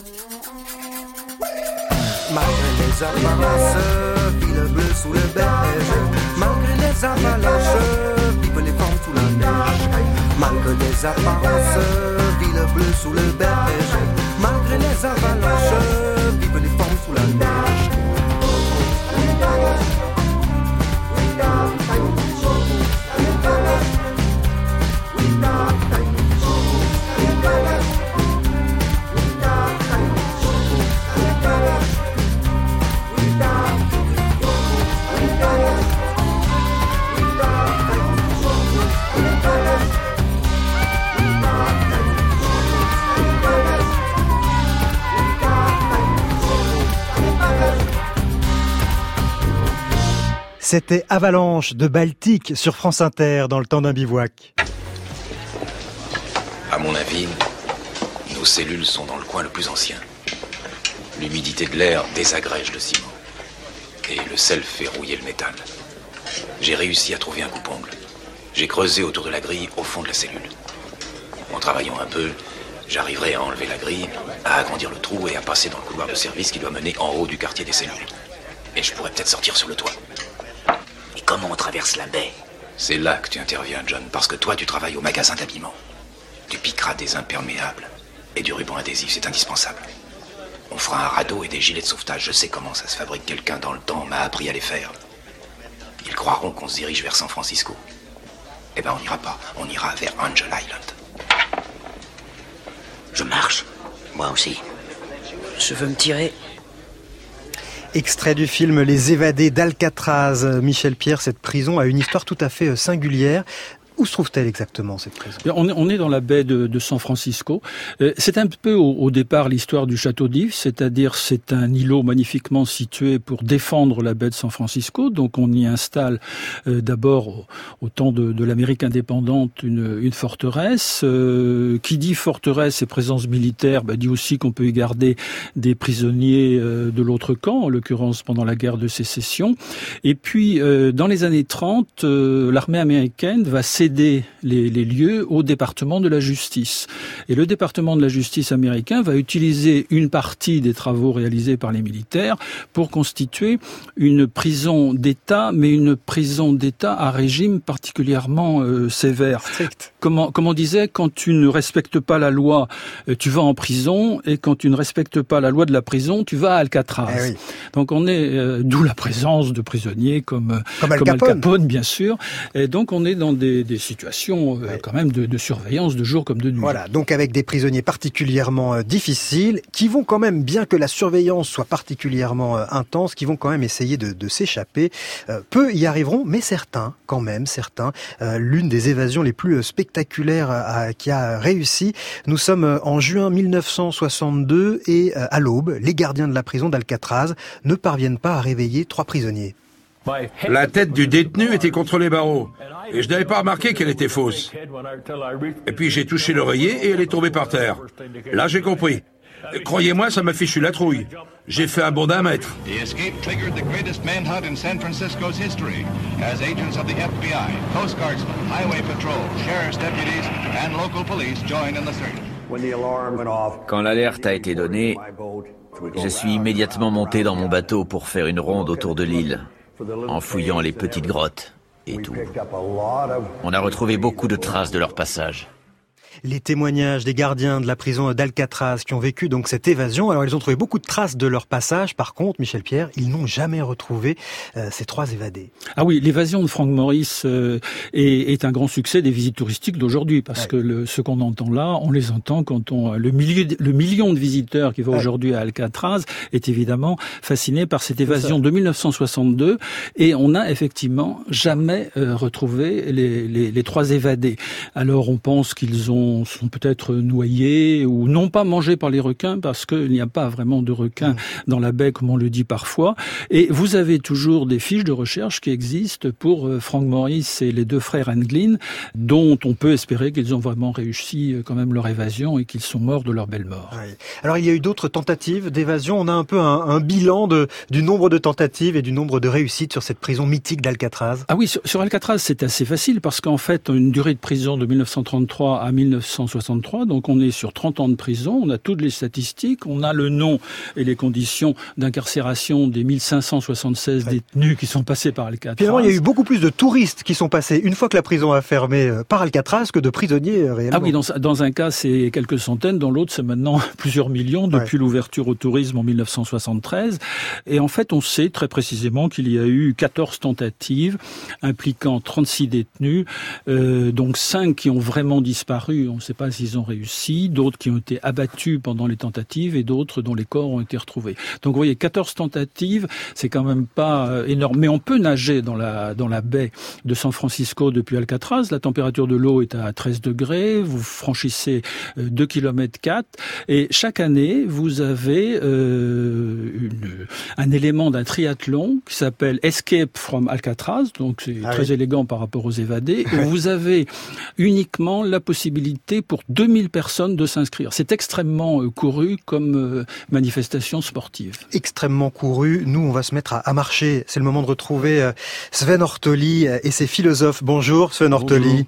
Malgré les avalanches, ville bleue sous le beige. Malgré les avalanches, vivent les formes sous la neige. Malgré les apparences, ville bleue sous le beige. Malgré les avalanches, vivent les formes sous la neige. C'était Avalanche de Baltique sur France Inter dans le temps d'un bivouac. À mon avis, nos cellules sont dans le coin le plus ancien. L'humidité de l'air désagrège le ciment. Et le sel fait rouiller le métal. J'ai réussi à trouver un coupe-ongle. J'ai creusé autour de la grille au fond de la cellule. En travaillant un peu, j'arriverai à enlever la grille, à agrandir le trou et à passer dans le couloir de service qui doit mener en haut du quartier des cellules. Et je pourrais peut-être sortir sur le toit. Comment on traverse la baie C'est là que tu interviens, John, parce que toi, tu travailles au magasin d'habillement. Tu piqueras des imperméables et du ruban adhésif, c'est indispensable. On fera un radeau et des gilets de sauvetage. Je sais comment ça se fabrique. Quelqu'un dans le temps m'a appris à les faire. Ils croiront qu'on se dirige vers San Francisco. Eh ben, on n'ira pas. On ira vers Angel Island. Je marche. Moi aussi. Je veux me tirer. Extrait du film Les évadés d'Alcatraz. Michel Pierre, cette prison a une histoire tout à fait euh, singulière. Où se trouve-t-elle exactement cette prison? On est, on est dans la baie de, de San Francisco. Euh, c'est un peu au, au départ l'histoire du château d'If, c'est-à-dire c'est un îlot magnifiquement situé pour défendre la baie de San Francisco. Donc on y installe euh, d'abord au, au, temps de, de l'Amérique indépendante une, une forteresse. Euh, qui dit forteresse et présence militaire bah, dit aussi qu'on peut y garder des prisonniers euh, de l'autre camp, en l'occurrence pendant la guerre de sécession. Et puis euh, dans les années 30, l'armée américaine va céder céder les, les, lieux au département de la justice. Et le département de la justice américain va utiliser une partie des travaux réalisés par les militaires pour constituer une prison d'État, mais une prison d'État à régime particulièrement euh, sévère. Strict. Comme, comme on disait, quand tu ne respectes pas la loi, euh, tu vas en prison, et quand tu ne respectes pas la loi de la prison, tu vas à Alcatraz. Eh oui. Donc on est euh, d'où la présence de prisonniers comme, comme, Al, comme Capone. Al Capone, bien sûr. Et donc on est dans des, des situations euh, ouais. quand même de, de, surveillance de jour comme de nuit. Voilà, donc avec des prisonniers particulièrement euh, difficiles, qui vont quand même, bien que la surveillance soit particulièrement euh, intense, qui vont quand même essayer de, de s'échapper. peu y arriveront, mais certains, quand même, certains. L'une des évasions les plus spectaculaires qui a réussi. Nous sommes en juin 1962 et à l'aube, les gardiens de la prison d'Alcatraz ne parviennent pas à réveiller trois prisonniers. La tête du détenu était contre les barreaux. Et je n'avais pas remarqué qu'elle était fausse. Et puis j'ai touché l'oreiller et elle est tombée par terre. Là, j'ai compris. Croyez-moi, ça m'a fichu la trouille. J'ai fait un bond d'un mètre. The escape triggered the greatest manhunt in San Francisco's history as agents of the FBI, Coast Guardsmen, Highway Patrol, Sheriff's deputies and local police joined in the search. Quand l'alerte a été donnée, je suis immédiatement monté dans mon bateau pour faire une ronde autour de l'île, en fouillant les petites grottes et tout. On a retrouvé beaucoup de traces de leur passage. Les témoignages des gardiens de la prison d'Alcatraz qui ont vécu donc cette évasion, alors ils ont trouvé beaucoup de traces de leur passage. Par contre, Michel Pierre, ils n'ont jamais retrouvé euh, ces trois évadés. Ah oui, l'évasion de Frank Morris euh, est, est, un grand succès des visites touristiques d'aujourd'hui parce ouais. que le, ce qu'on entend là, on les entend quand on le, milieu, le million de visiteurs qui va ouais. aujourd'hui à Alcatraz est évidemment fasciné par cette évasion de 1962 et on n'a effectivement jamais euh, retrouvé les, les, les trois évadés. Alors on pense qu'ils ont sont peut-être noyés ou non pas mangés par les requins parce qu'il n'y a pas vraiment de requins dans la baie comme on le dit parfois. Et vous avez toujours des fiches de recherche qui existent pour euh, Frank Morris et les deux frères Anglin dont on peut espérer qu'ils ont vraiment réussi euh, quand même leur évasion et qu'ils sont morts de leur belle mort. Oui. Alors il y a eu d'autres tentatives d'évasion. On a un peu un, un bilan de, du nombre de tentatives et du nombre de réussites sur cette prison mythique d'Alcatraz. Ah oui, sur, sur Alcatraz c'est assez facile parce qu'en fait une durée de prison de 1933 à 19 1963, donc on est sur 30 ans de prison, on a toutes les statistiques, on a le nom et les conditions d'incarcération des 1576 ouais. détenus qui sont passés par Alcatraz. Finalement, il y a eu beaucoup plus de touristes qui sont passés une fois que la prison a fermé par Alcatraz que de prisonniers réellement. Ah oui, dans, dans un cas c'est quelques centaines, dans l'autre c'est maintenant [laughs] plusieurs millions depuis ouais. l'ouverture au tourisme en 1973. Et en fait, on sait très précisément qu'il y a eu 14 tentatives impliquant 36 détenus, euh, donc 5 qui ont vraiment disparu on ne sait pas s'ils ont réussi, d'autres qui ont été abattus pendant les tentatives et d'autres dont les corps ont été retrouvés. Donc vous voyez, 14 tentatives, c'est quand même pas euh, énorme. Mais on peut nager dans la, dans la baie de San Francisco depuis Alcatraz. La température de l'eau est à 13 degrés, vous franchissez 2 km 4 et chaque année, vous avez euh, une, un élément d'un triathlon qui s'appelle Escape from Alcatraz, donc c'est ah très oui. élégant par rapport aux évadés, [laughs] où vous avez uniquement la possibilité pour 2000 personnes de s'inscrire. C'est extrêmement euh, couru comme euh, manifestation sportive. Extrêmement couru. Nous, on va se mettre à, à marcher. C'est le moment de retrouver euh, Sven Ortoli et ses philosophes. Bonjour Sven Ortoli. Bonjour.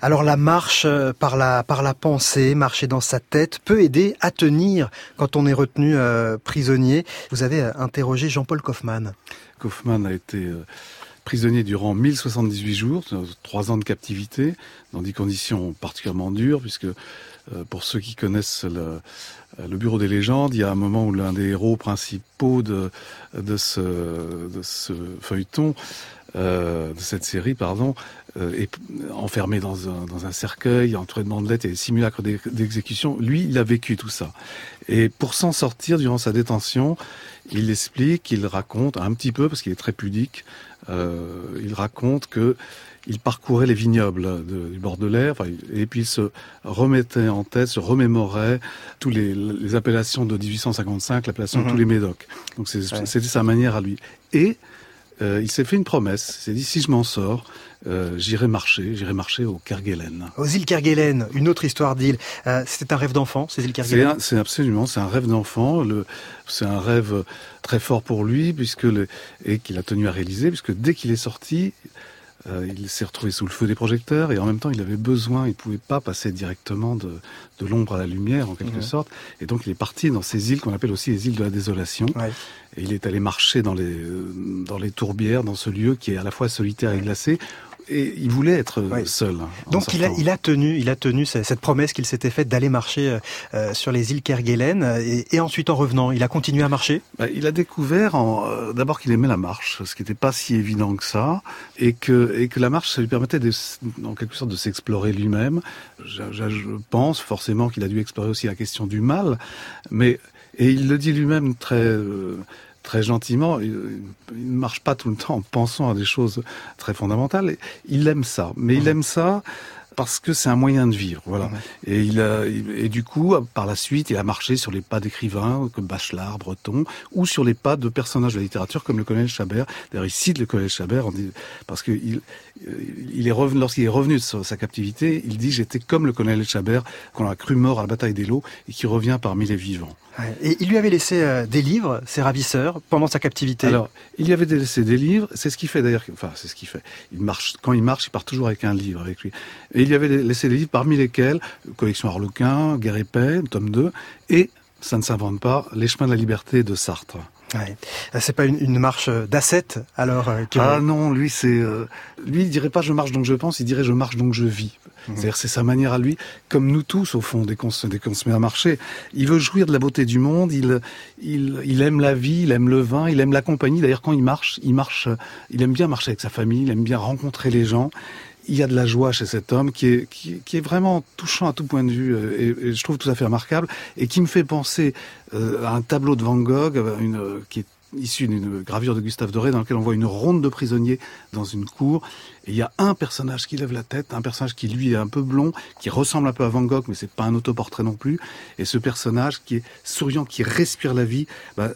Alors la marche par la, par la pensée, marcher dans sa tête, peut aider à tenir quand on est retenu euh, prisonnier. Vous avez interrogé Jean-Paul Kaufmann. Kaufmann a été prisonnier durant 1078 jours, trois ans de captivité, dans des conditions particulièrement dures, puisque euh, pour ceux qui connaissent le, le, bureau des légendes, il y a un moment où l'un des héros principaux de ce feuilleton, euh, de cette série, pardon, euh, est enfermé dans un, dans un cercueil, entouré de bandelettes et des simulacres d'exécution. Lui, il a vécu tout ça. Et pour s'en sortir durant sa détention, il explique, il raconte un petit peu, parce qu'il est très pudique, euh, il raconte que il parcourait les vignobles du bord de l'air, et puis il se remettait en tête, se remémorait tous les, les appellations de 1855, l'appellation de tous mhm. les médocs. Donc c'était sa manière à lui. Et euh, il s'est fait une promesse. Il s'est dit si je m'en sors, euh, j'irai marcher, j'irai marcher au Kerguelen. Aux îles Kerguelen, une autre histoire d'île. Euh, C'était un rêve d'enfant, ces îles Kerguelen. C'est absolument, c'est un rêve d'enfant. C'est un rêve très fort pour lui, puisque le, et qu'il a tenu à réaliser, puisque dès qu'il est sorti, euh, il s'est retrouvé sous le feu des projecteurs et en même temps il avait besoin, il pouvait pas passer directement de, de l'ombre à la lumière en quelque sorte. Et donc il est parti dans ces îles qu'on appelle aussi les îles de la désolation. Et il est allé marcher dans les, dans les tourbières, dans ce lieu qui est à la fois solitaire et glacé, et il voulait être seul. Hein, Donc il a, il a tenu, il a tenu cette promesse qu'il s'était faite d'aller marcher euh, euh, sur les îles Kerguelen. Et, et, ensuite, en revenant, il a continué à marcher? Bah, il a découvert, euh, d'abord qu'il aimait la marche, ce qui n'était pas si évident que ça, et que et que la marche, ça lui permettait, de, en quelque sorte, de s'explorer lui-même. Je, je, pense forcément qu'il a dû explorer aussi la question du mal, mais et il le dit lui-même très très gentiment. Il, ne marche pas tout le temps en pensant à des choses très fondamentales. Il aime ça, mais il aime ça parce que c'est un moyen de vivre, voilà. Et il a, et du coup, par la suite, il a marché sur les pas d'écrivains comme Bachelard, Breton, ou sur les pas de personnages de la littérature comme le colonel Chabert. D'ailleurs, il cite le colonel Chabert parce que il, il est revenu, lorsqu'il est revenu de sa captivité, il dit j'étais comme le colonel Chabert qu'on a cru mort à la bataille des Lots et qui revient parmi les vivants. Et il lui avait laissé euh, des livres, ses ravisseurs, pendant sa captivité. Alors, il lui avait laissé des livres. C'est ce qu'il fait d'ailleurs. Enfin, c'est ce qu'il fait. Quand il marche, il part toujours avec un livre avec lui. Et il lui avait laissé des livres, parmi lesquels collection Harlequin, Guerre et paix, tome 2, et ça ne s'invente pas, Les chemins de la liberté de Sartre. Ouais. Euh, c'est pas une, une marche d'ascète alors euh, Ah non, lui c'est euh, lui il dirait pas je marche donc je pense, il dirait je marche donc je vis. Mhm. C'est-à-dire c'est sa manière à lui, comme nous tous au fond dès qu'on se, dès qu'on se met à marcher, il veut jouir de la beauté du monde, il, il il aime la vie, il aime le vin, il aime la compagnie. D'ailleurs quand il marche, il marche, il aime bien marcher avec sa famille, il aime bien rencontrer les gens il y a de la joie chez cet homme qui est, qui, est vraiment touchant à tout point de vue et, et, je trouve tout à fait remarquable et qui me fait penser euh, à un tableau de Van Gogh une, qui est issu d'une gravure de Gustave Doré dans lequel on voit une ronde de prisonniers dans une cour et il y a un personnage qui lève la tête, un personnage qui lui est un peu blond, qui ressemble un peu à Van Gogh mais c'est pas un autoportrait non plus et ce personnage qui est souriant, qui respire la vie, bah,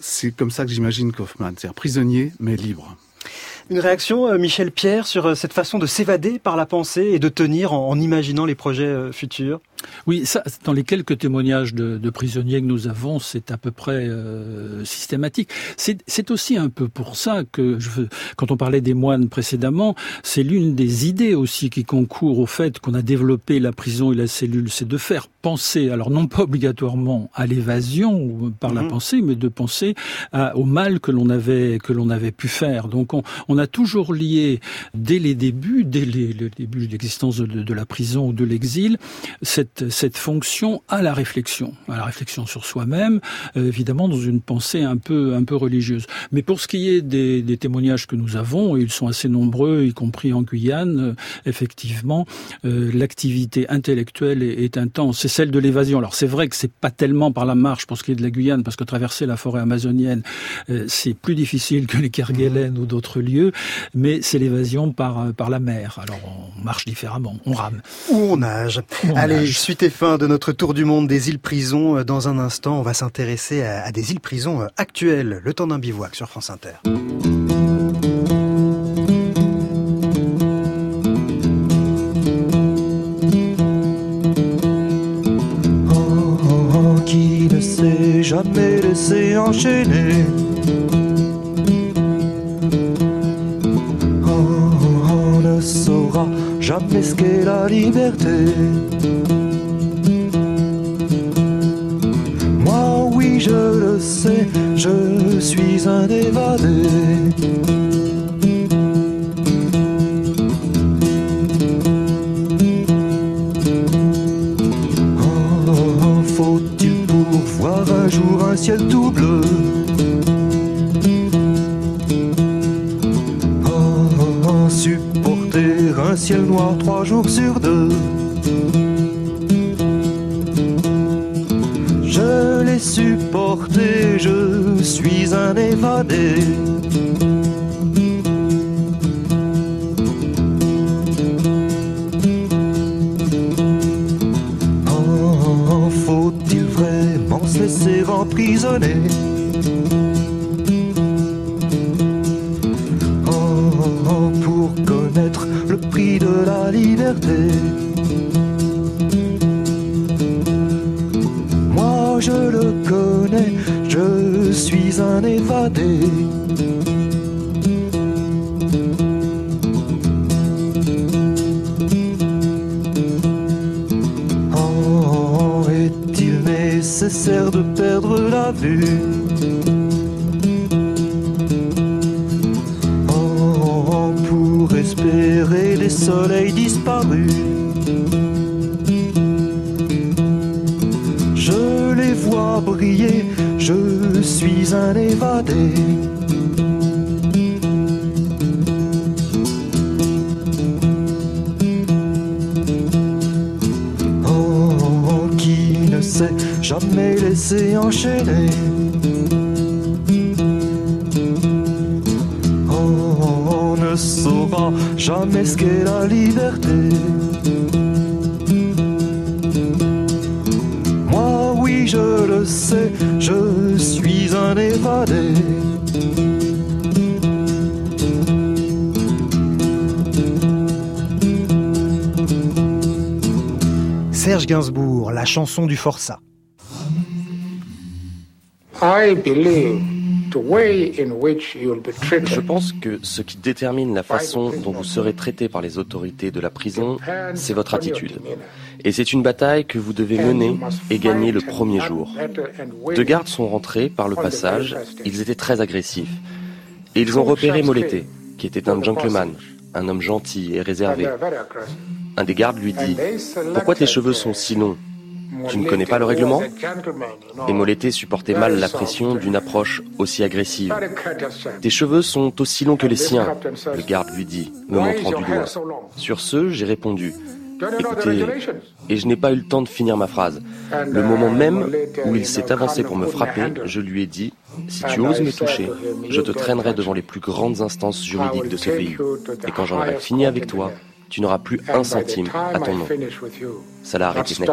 c'est comme ça que j'imagine Kaufman, c'est un prisonnier mais libre. Une réaction, euh, Michel Pierre, sur euh, cette façon de s'évader par la pensée et de tenir en, imaginant les projets euh, futurs? Oui, ça, dans les quelques témoignages de, de prisonniers que nous avons, c'est à peu près euh, systématique. C'est aussi un peu pour ça que, je quand on parlait des moines précédemment, c'est l'une des idées aussi qui concourt au fait qu'on a développé la prison et la cellule, c'est de faire penser, alors non pas obligatoirement à l'évasion par la mhm. pensée, mais de penser à, au mal que l'on avait que l'on avait pu faire. Donc on, on, a toujours lié dès les débuts, dès les, le début de l'existence de, la prison ou de l'exil, cette, cette fonction à la réflexion, à la réflexion sur soi-même, euh, évidemment dans une pensée un peu un peu religieuse. Mais pour ce qui est des, des témoignages que nous avons, ils sont assez nombreux, y compris en Guyane, euh, effectivement, euh, l'activité intellectuelle est, intense. C'est celle de l'évasion. Alors c'est vrai que c'est pas tellement par la marche pour ce qui est de la Guyane, parce que traverser la forêt amazonienne, c'est plus difficile que les Kerguelen ou d'autres lieux, mais c'est l'évasion par, euh, par la mer. Alors on marche différemment, on rame. Ou on nage. Allez, suite et fin de notre tour du monde des îles-prisons. Euh, dans un instant, on va s'intéresser à, à, des îles-prisons actuelles. Le temps d'un bivouac sur France Inter. Oh, qui ne s'est jamais laissé enchaîner liberté. Espérer les chanson du Forçat. Je pense que ce qui détermine la façon dont vous serez traité par les autorités de la prison, c'est votre attitude. Et c'est une bataille que vous devez mener et gagner le premier jour. Deux gardes sont rentrés par le passage, ils étaient très agressifs. Et ils ont repéré Moleté, qui était un gentleman, un homme gentil et réservé. Un des gardes lui dit Pourquoi tes cheveux sont si longs? Tu ne connais pas le règlement Et Moleté supportait mal la pression d'une approche aussi agressive. Tes cheveux sont aussi longs que les siens, le garde lui dit, me montrant du doigt. Sur ce, j'ai répondu Écoutez, et je n'ai pas eu le temps de finir ma phrase. Le moment même où il s'est avancé pour me frapper, je lui ai dit Si tu oses me toucher, je te traînerai devant les plus grandes instances juridiques de ce pays. Et quand j'en aurai fini avec toi, tu n'auras plus un centime à ton nom. Ça l'a arrêté net.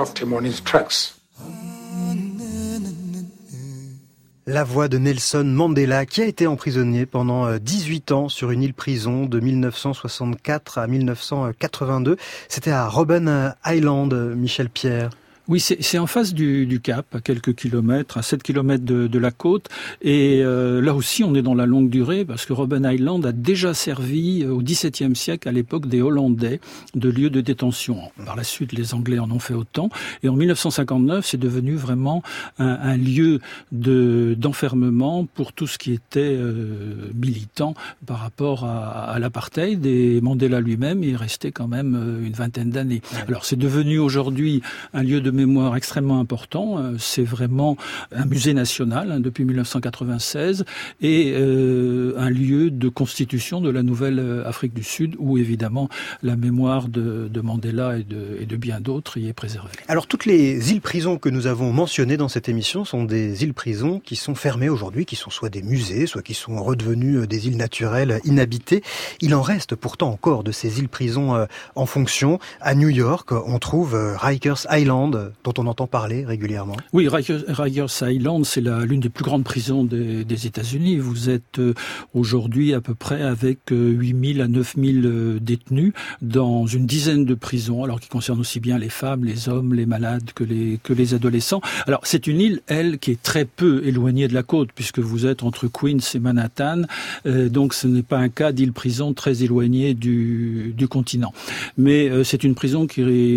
La voix de Nelson Mandela, qui a été emprisonné pendant 18 ans sur une île prison de 1964 à 1982. C'était à Robben Island, Michel Pierre. Oui, c'est en face du, du, Cap, à quelques kilomètres, à 7 kilomètres de, de la côte. Et euh, là aussi, on est dans la longue durée, parce que Robben Island a déjà servi au XVIIe siècle, à l'époque des Hollandais, de lieu de détention. Par la suite, les Anglais en ont fait autant. Et en 1959, c'est devenu vraiment un, un lieu d'enfermement pour tout ce qui était euh, militant par rapport à, à l'apartheid. Et Mandela lui-même est resté quand même euh, une vingtaine d'années. Alors, c'est devenu aujourd'hui un lieu de mémoire extrêmement important. C'est vraiment un musée national hein, depuis 1996 et euh, un lieu de constitution de la nouvelle Afrique du Sud où évidemment la mémoire de, de Mandela et de, et de bien d'autres y est préservée. Alors toutes les îles-prisons que nous avons mentionnées dans cette émission sont des îles-prisons qui sont fermées aujourd'hui, qui sont soit des musées, soit qui sont redevenues des îles naturelles inhabitées. Il en reste pourtant encore de ces îles-prisons en fonction. À New York, on trouve Rikers Island, dont on entend parler régulièrement. Oui, Rikers, Island, c'est l'une des plus grandes prisons des, États-Unis. Vous êtes euh, aujourd'hui à peu près avec 8000 à 9000 détenus dans une dizaine de prisons, alors qui concernent aussi bien les femmes, les hommes, les malades que les, adolescents. Alors c'est une île, elle, qui est très peu éloignée de la côte, puisque vous êtes entre Queens et Manhattan, euh, donc ce n'est pas un cas d'île-prison très éloignée du, continent. Mais euh, c'est une prison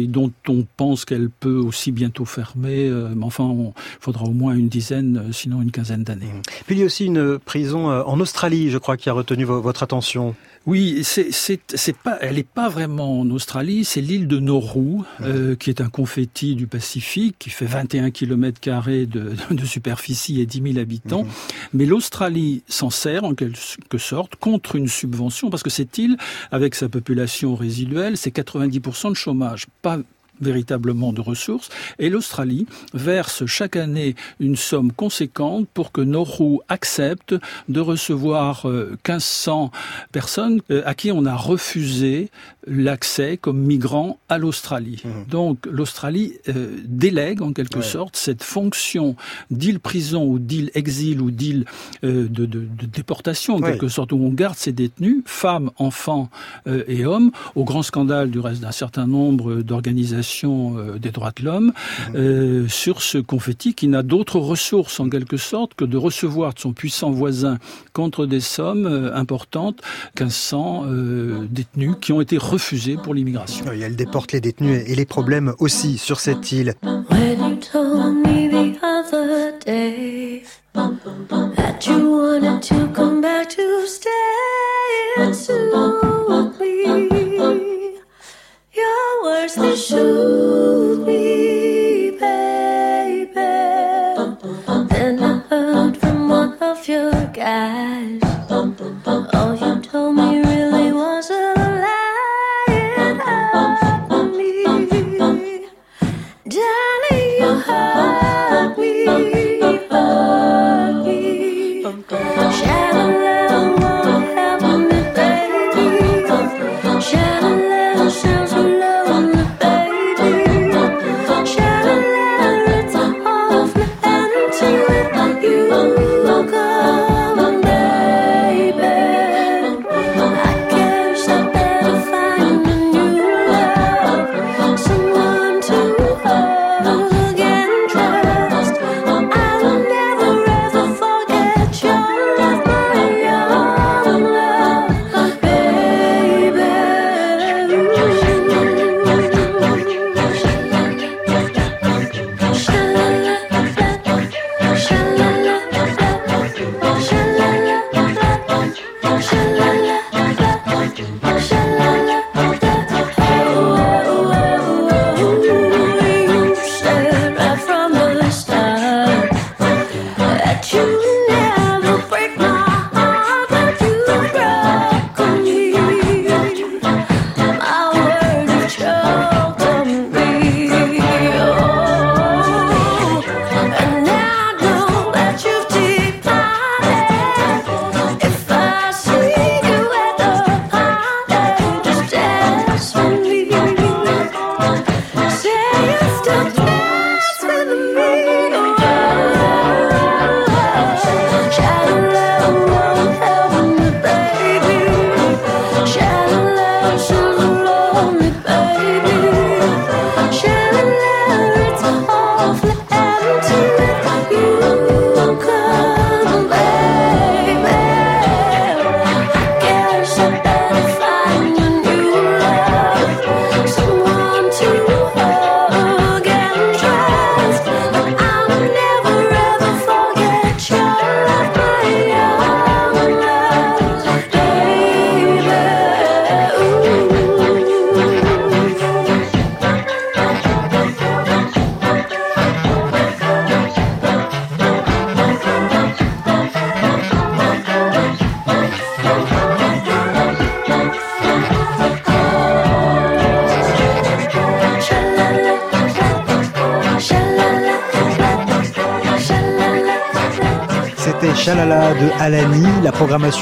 dont on pense qu'elle peut aussi bientôt fermer. mais enfin, il faudra au moins une dizaine, sinon une quinzaine d'années. Mmh. Puis il y a aussi une prison en Australie, je crois, qui a retenu votre attention. Oui, c'est c'est pas, elle n'est pas vraiment en Australie. C'est l'île de Nauru, euh, qui est un confetti du Pacifique, qui fait 21 km carrés de, [laughs] de, superficie et 10 000 habitants. Mhm. Mais l'Australie s'en sert en quelque sorte contre une subvention, parce que cette île, avec sa population résiduelle, c'est 90% de chômage. Pas véritablement de ressources. Et l'Australie verse chaque année une somme conséquente pour que Nauru accepte de recevoir 1500 euh, personnes euh, à qui on a refusé l'accès comme migrants à l'Australie. Mmh. Donc l'Australie euh, délègue en quelque sorte cette fonction d'île-prison ou d'île-exil ou d'île de, de, de, déportation en quelque sorte, où on garde ses détenus, femmes, enfants et hommes, au grand scandale du reste d'un certain nombre d'organisations euh, des droits de l'homme mhm. euh, sur ce confetti qui n'a d'autres ressources en quelque sorte que de recevoir de son puissant voisin contre des sommes euh, importantes 1500 détenus qui ont été refusés pour l'immigration. Oui, elle déporte les détenus et les problèmes aussi sur cette île. Your words they shoot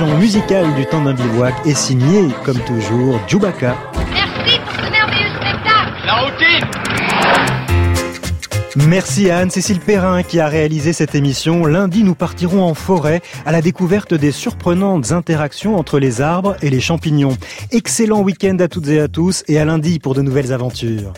Musicale du temps d'un bivouac est signée, comme toujours, Djoubaka. Merci pour ce merveilleux spectacle. La routine Merci à Anne-Cécile Perrin qui a réalisé cette émission. Lundi, nous partirons en forêt à la découverte des surprenantes interactions entre les arbres et les champignons. Excellent week-end à toutes et à tous et à lundi pour de nouvelles aventures.